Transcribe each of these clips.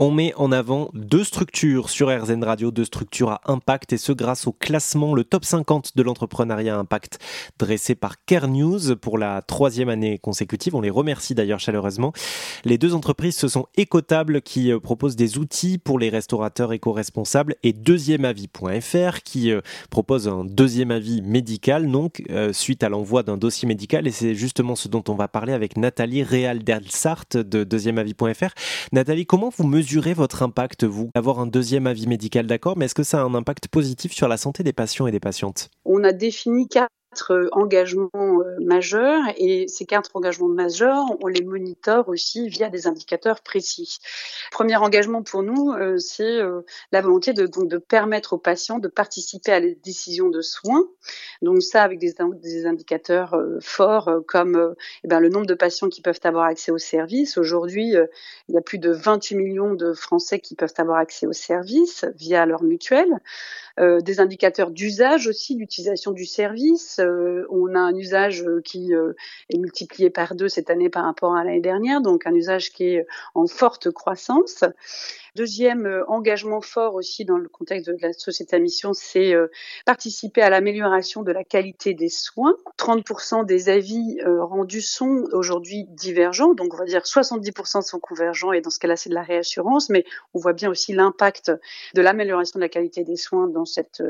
On met en avant deux structures sur RZN Radio, deux structures à impact, et ce grâce au classement, le top 50 de l'entrepreneuriat impact, dressé par Care News pour la troisième année consécutive. On les remercie d'ailleurs chaleureusement. Les deux entreprises, ce sont Ecotable qui euh, propose des outils pour les restaurateurs éco-responsables et deuxièmeavis.fr qui euh, propose un deuxième avis médical, donc euh, suite à l'envoi d'un dossier médical. Et c'est justement ce dont on va parler avec Nathalie Réal-Delsart de deuxièmeavis.fr. Nathalie, comment vous mesurez mesurer votre impact, vous Avoir un deuxième avis médical, d'accord, mais est-ce que ça a un impact positif sur la santé des patients et des patientes? On a défini quatre engagements euh, majeurs et ces quatre engagements majeurs, on les monitore aussi via des indicateurs précis. Premier engagement pour nous, euh, c'est euh, la volonté de, permettre aux patients de participer à les décisions de soins. Donc ça avec des, des indicateurs forts comme eh ben, le nombre de patients qui peuvent avoir accès aux services. Aujourd'hui, il y a plus de 28 millions de Français qui peuvent avoir accès aux services via leur mutuelle. Des indicateurs d'usage aussi, d'utilisation du service, euh, on a un usage euh, qui euh, est multiplié par deux cette année par rapport à l'année dernière, donc un usage qui est en forte croissance. Deuxième euh, engagement fort aussi dans le contexte de la société à mission, c'est euh, participer à l'amélioration de la qualité des soins. 30% des avis euh, rendus sont aujourd'hui divergents, donc on va dire 70% sont convergents et dans ce cas-là c'est de la réassurance, mais on voit bien aussi l'impact de l'amélioration de la qualité des soins dans cette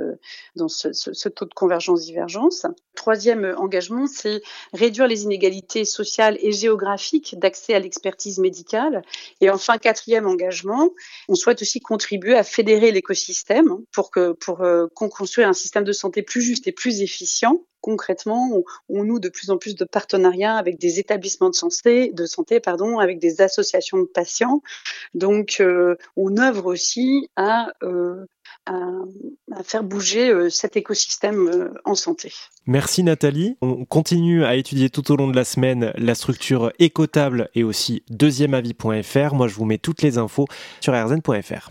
dans ce, ce taux de convergence-divergence. Troisième engagement, c'est réduire les inégalités sociales et géographiques d'accès à l'expertise médicale. Et enfin, quatrième engagement, on souhaite aussi contribuer à fédérer l'écosystème pour que pour euh, construire un système de santé plus juste et plus efficient concrètement, on, noue de plus en plus de partenariats avec des établissements de santé, de santé pardon, avec des associations de patients. Donc, euh, on œuvre aussi à, euh, faire bouger euh, cet écosystème en santé. Merci Nathalie. On continue à étudier tout au long de la semaine la structure écotable et aussi deuxièmeavis.fr. Moi, je vous mets toutes les infos sur rzn.fr.